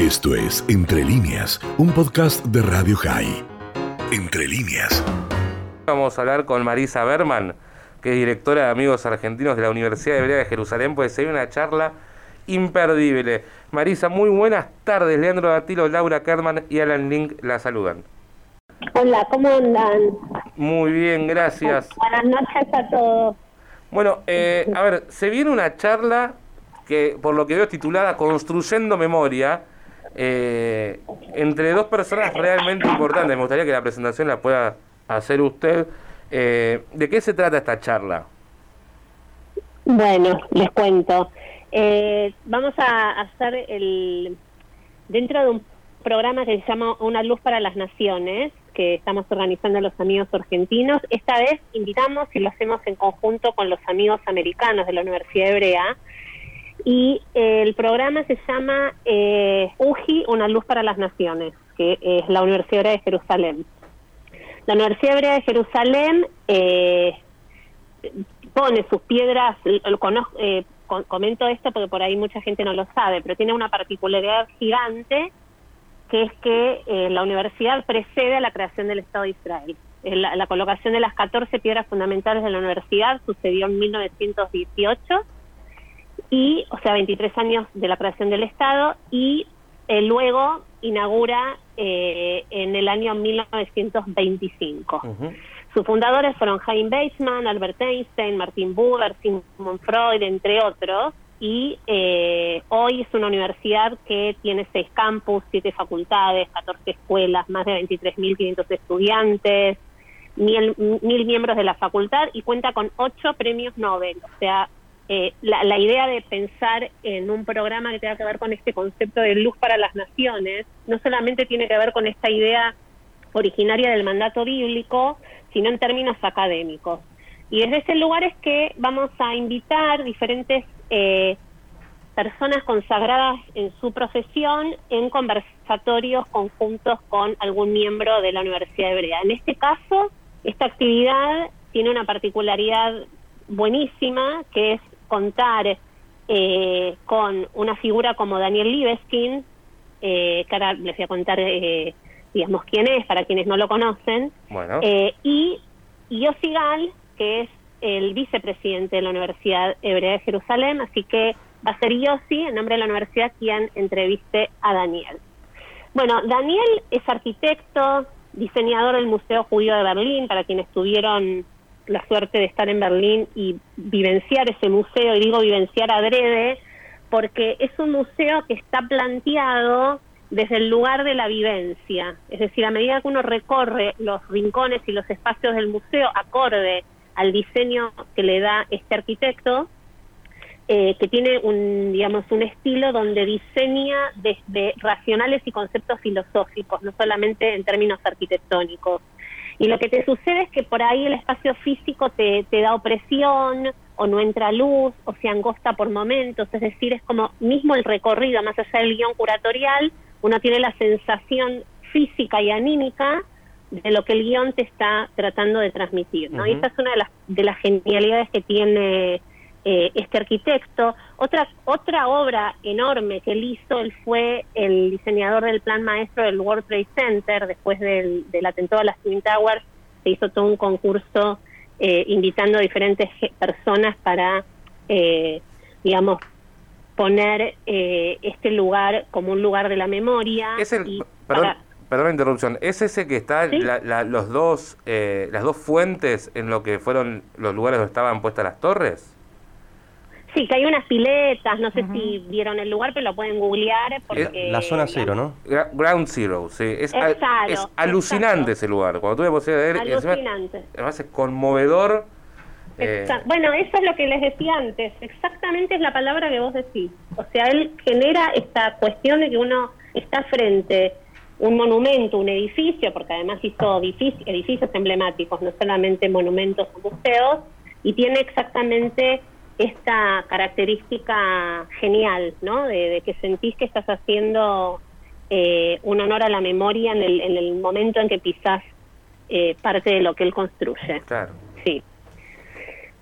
Esto es Entre líneas, un podcast de Radio High. Entre líneas. Vamos a hablar con Marisa Berman, que es directora de Amigos Argentinos de la Universidad Hebrea de Jerusalén, pues hay una charla imperdible. Marisa, muy buenas tardes. Leandro Datilo, Laura Kerman y Alan Link la saludan. Hola, ¿cómo andan? Muy bien, gracias. Buenas noches a todos. Bueno, eh, a ver, se viene una charla que, por lo que veo, es titulada Construyendo Memoria, eh, entre dos personas realmente importantes. Me gustaría que la presentación la pueda hacer usted. Eh, ¿De qué se trata esta charla? Bueno, les cuento. Eh, vamos a hacer el dentro de un programa que se llama Una luz para las naciones, que estamos organizando los amigos argentinos. Esta vez invitamos y lo hacemos en conjunto con los amigos americanos de la Universidad Hebrea. Y el programa se llama eh, UJI, Una luz para las naciones, que es la Universidad Hebrea de Jerusalén. La Universidad Hebrea de Jerusalén eh, pone sus piedras, eh, comento esto porque por ahí mucha gente no lo sabe, pero tiene una particularidad gigante que es que eh, la universidad precede a la creación del Estado de Israel. Eh, la, la, colocación de las 14 piedras fundamentales de la universidad sucedió en 1918 y, o sea, 23 años de la creación del Estado y eh, luego inaugura eh, en el año 1925. Uh -huh. Sus fundadores fueron Chaim Weizmann, Albert Einstein, Martin Buber, Sigmund Freud, entre otros, y eh, hoy es una universidad que tiene seis campus, siete facultades, 14 escuelas, más de 23.500 estudiantes, mil, mil, miembros de la facultad y cuenta con ocho premios Nobel. O sea, eh, la, la, idea de pensar en un programa que tenga que ver con este concepto de luz para las naciones no solamente tiene que ver con esta idea originaria del mandato bíblico, sino en términos académicos. Y desde ese lugar es que vamos a invitar diferentes eh, personas consagradas en su profesión en conversatorios conjuntos con algún miembro de la Universidad Hebrea. En este caso, esta actividad tiene una particularidad buenísima, que es contar eh, con una figura como Daniel Libeskind, eh, que ahora les voy a contar, eh, digamos, quién es, para quienes no lo conocen, bueno. Eh, y Yossi Gal, que es el vicepresidente de la Universidad Hebrea de Jerusalén, así que va a ser Yossi, en nombre de la universidad, quien entreviste a Daniel. Bueno, Daniel es arquitecto, diseñador del Museo Judío de Berlín, para quienes tuvieron la suerte de estar en Berlín y vivenciar ese museo, y digo vivenciar adrede, porque es un museo que está planteado desde el lugar de la vivencia, es decir, a medida que uno recorre los rincones y los espacios del museo acorde al diseño que le da este arquitecto, eh, que tiene un, digamos, un estilo donde diseña desde racionales y conceptos filosóficos, no solamente en términos arquitectónicos. Y lo que te sucede es que por ahí el espacio físico te, te da opresión, o no entra luz, o se angosta por momentos, es decir, es como mismo el recorrido, más allá del guion curatorial, uno tiene la sensación física y anímica de lo que el guion te está tratando de transmitir, ¿no? Uh -huh. Y esta es una de las, de las genialidades que tiene eh, este arquitecto. Otra, otra obra enorme que él hizo, él fue el diseñador del plan maestro del World Trade Center, después del, del atentado a las Twin Towers, se hizo todo un concurso eh, invitando a diferentes personas para, eh, digamos, poner eh, este lugar como un lugar de la memoria. Es el, y perdón, para, perdón la interrupción, ¿es ese que está ¿Sí? la, la, los dos, eh, las dos fuentes en lo que fueron los lugares donde estaban puestas las torres? Sí, que hay unas piletas, no sé uh -huh. si vieron el lugar, pero lo pueden googlear. Porque, la zona cero, ¿no? Ground Zero, sí. Es, exacto, es alucinante exacto. ese lugar. Cuando tuve posibilidad de ver, alucinante. Encima, además es conmovedor. Eh... Bueno, eso es lo que les decía antes. Exactamente es la palabra que vos decís. O sea, él genera esta cuestión de que uno está frente un monumento, un edificio, porque además hizo edificios, edificios emblemáticos, no solamente monumentos o museos, y tiene exactamente esta característica genial, ¿no? De, de que sentís que estás haciendo eh, un honor a la memoria en el, en el momento en que pisás eh, parte de lo que él construye. Claro. Sí.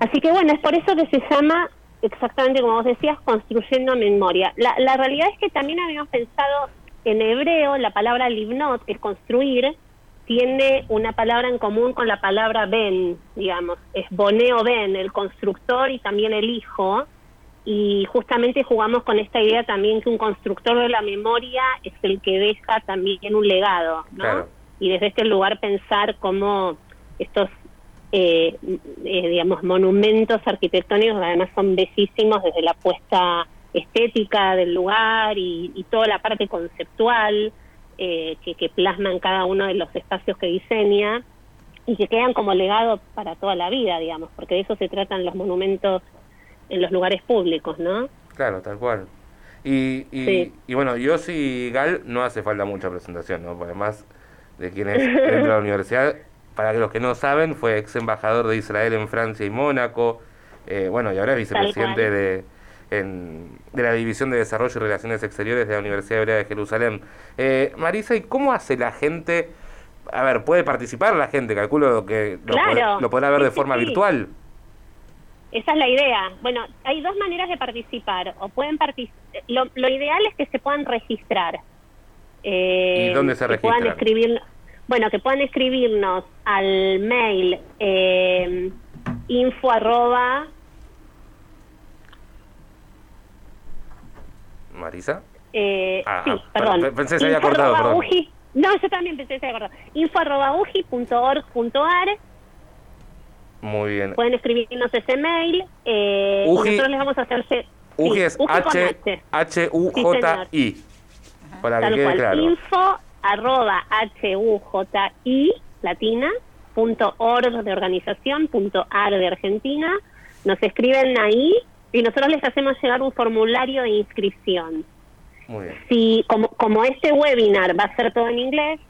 Así que bueno, es por eso que se llama, exactamente como vos decías, construyendo memoria. La, la realidad es que también habíamos pensado en hebreo la palabra libnot, que es construir, tiene una palabra en común con la palabra ben, digamos, es boneo ben, el constructor y también el hijo, y justamente jugamos con esta idea también que un constructor de la memoria es el que deja también un legado, ¿no? Y desde este lugar pensar cómo estos, eh, eh, digamos, monumentos arquitectónicos además son bellísimos desde la puesta estética del lugar y, toda la parte conceptual eh, que, que plasman cada uno de los espacios que diseña y que quedan como legado para toda la vida, digamos, porque de eso se tratan los monumentos en los lugares públicos, ¿no? Claro, tal cual. Y, y, y bueno, Yossi Gal no hace falta mucha presentación, ¿no? además de quien es dentro de la universidad, para los que no saben, fue ex embajador de Israel en Francia y Mónaco, eh, bueno, y ahora es vicepresidente de, de la División de Desarrollo y Relaciones Exteriores de la Universidad Hebrea de Jerusalén. Eh, Marisa, ¿y cómo hace la gente? A ver, ¿puede participar la gente? Calculo que lo, podrá ver de forma virtual. Esa es la idea. Bueno, hay dos maneras de participar. O pueden lo, lo, ideal es que se puedan registrar. Eh, ¿Y dónde se registran? Puedan escribir, bueno, que puedan escribirnos al mail eh, info arroba Marisa. Eh, ah, sí, ah, perdón. Pensé que se había cortado, perdón. no, yo también pensé que se había cortado. Info arroba uji.org.ar muy bien. Pueden escribirnos ese mail. Eh, nosotros les vamos a hacer... UJI es H-U-J-I. para que quede claro. Info arroba H-U-J-I latina punto org de organización punto ar de Argentina. Nos escriben ahí y nosotros les hacemos llegar un formulario de inscripción. Muy bien. Si, como, como este webinar va a ser todo en inglés,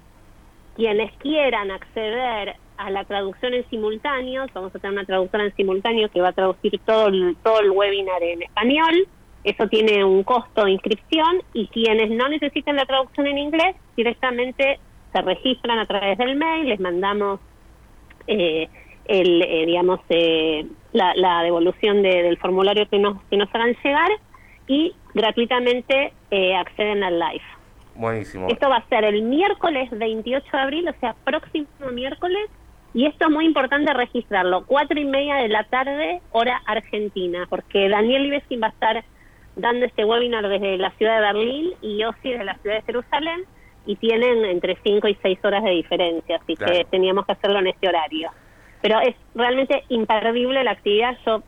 quienes quieran acceder a la traducción en simultáneo, vamos a tener una traductora en simultáneo que va a traducir todo el, todo el webinar en español, eso tiene un costo de inscripción y quienes no necesiten la traducción en inglés directamente se registran a través del mail, les mandamos eh, el, eh, digamos eh, la, devolución del formulario que nos, que nos hagan llegar y gratuitamente acceden al live. Buenísimo. Esto va a ser el miércoles 28 de abril, o sea, próximo miércoles y esto es muy importante registrarlo, cuatro y media de la tarde, hora argentina, porque Daniel Libeskin va a estar dando este webinar desde la ciudad de Berlín y yo sí desde la ciudad de Jerusalén, y tienen entre cinco y seis horas de diferencia, así que teníamos que hacerlo en este horario. Pero es realmente imperdible la actividad, yo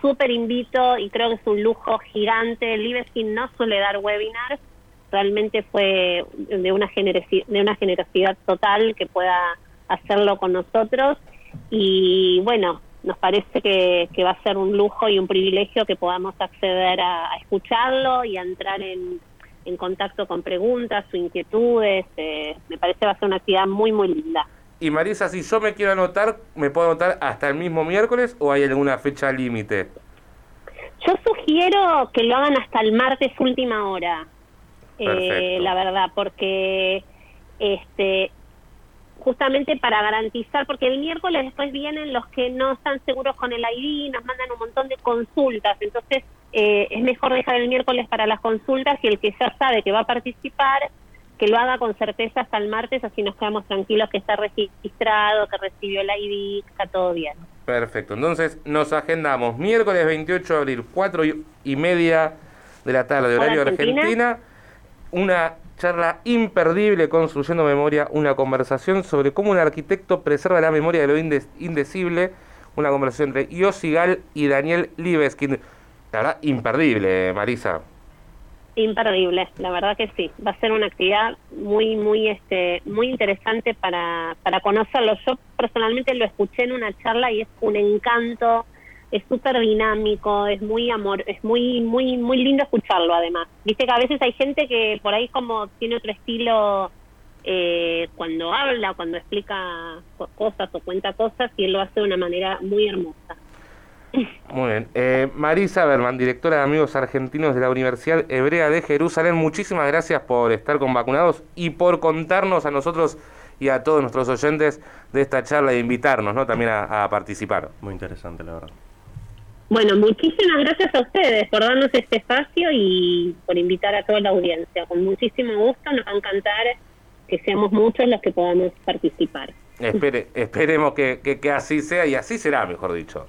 súper invito y creo que es un lujo gigante, Libeskin no suele dar webinars, realmente fue de una, de una generosidad total que pueda hacerlo con nosotros y bueno, nos parece que, va a ser un lujo y un privilegio que podamos acceder a, escucharlo y a entrar en, en, contacto con preguntas o inquietudes. Eh, me parece que va a ser una actividad muy, muy linda. Y Marisa, si yo me quiero anotar, ¿me puedo anotar hasta el mismo miércoles o hay alguna fecha límite? Yo sugiero que lo hagan hasta el martes última hora, eh, la verdad, porque este justamente para garantizar, porque el miércoles después vienen los que no están seguros con el ID, nos mandan un montón de consultas, entonces eh, es mejor dejar el miércoles para las consultas y el que ya sabe que va a participar, que lo haga con certeza hasta el martes, así nos quedamos tranquilos que está registrado, que recibió el ID, que está todo bien. Perfecto, entonces nos agendamos miércoles 28 de abril, 4 y media de la tarde, de horario de Argentina, una charla imperdible Construyendo Memoria, una conversación sobre cómo un arquitecto preserva la memoria de lo indecible, una conversación entre Yossi Gal y Daniel Libeskin. La verdad, imperdible, Marisa. Imperdible, la verdad que sí. Va a ser una actividad muy, muy, este, muy interesante para, para conocerlo. Yo personalmente lo escuché en una charla y es un encanto es súper dinámico, es muy amor, es muy, muy, muy lindo escucharlo además. Viste que a veces hay gente que por ahí como tiene otro estilo eh, cuando habla, cuando explica cosas o cuenta cosas y él lo hace de una manera muy hermosa. Muy bien. Eh, Marisa Berman, directora de Amigos Argentinos de la Universidad Hebrea de Jerusalén, muchísimas gracias por estar con Vacunados y por contarnos a nosotros y a todos nuestros oyentes de esta charla e invitarnos ¿no? también a participar. Muy interesante, la verdad. Bueno, muchísimas gracias a ustedes por darnos este espacio y por invitar a toda la audiencia. Con muchísimo gusto, nos va a encantar que seamos muchos los que podamos participar. Espere, esperemos que, que, que así sea y así será, mejor dicho.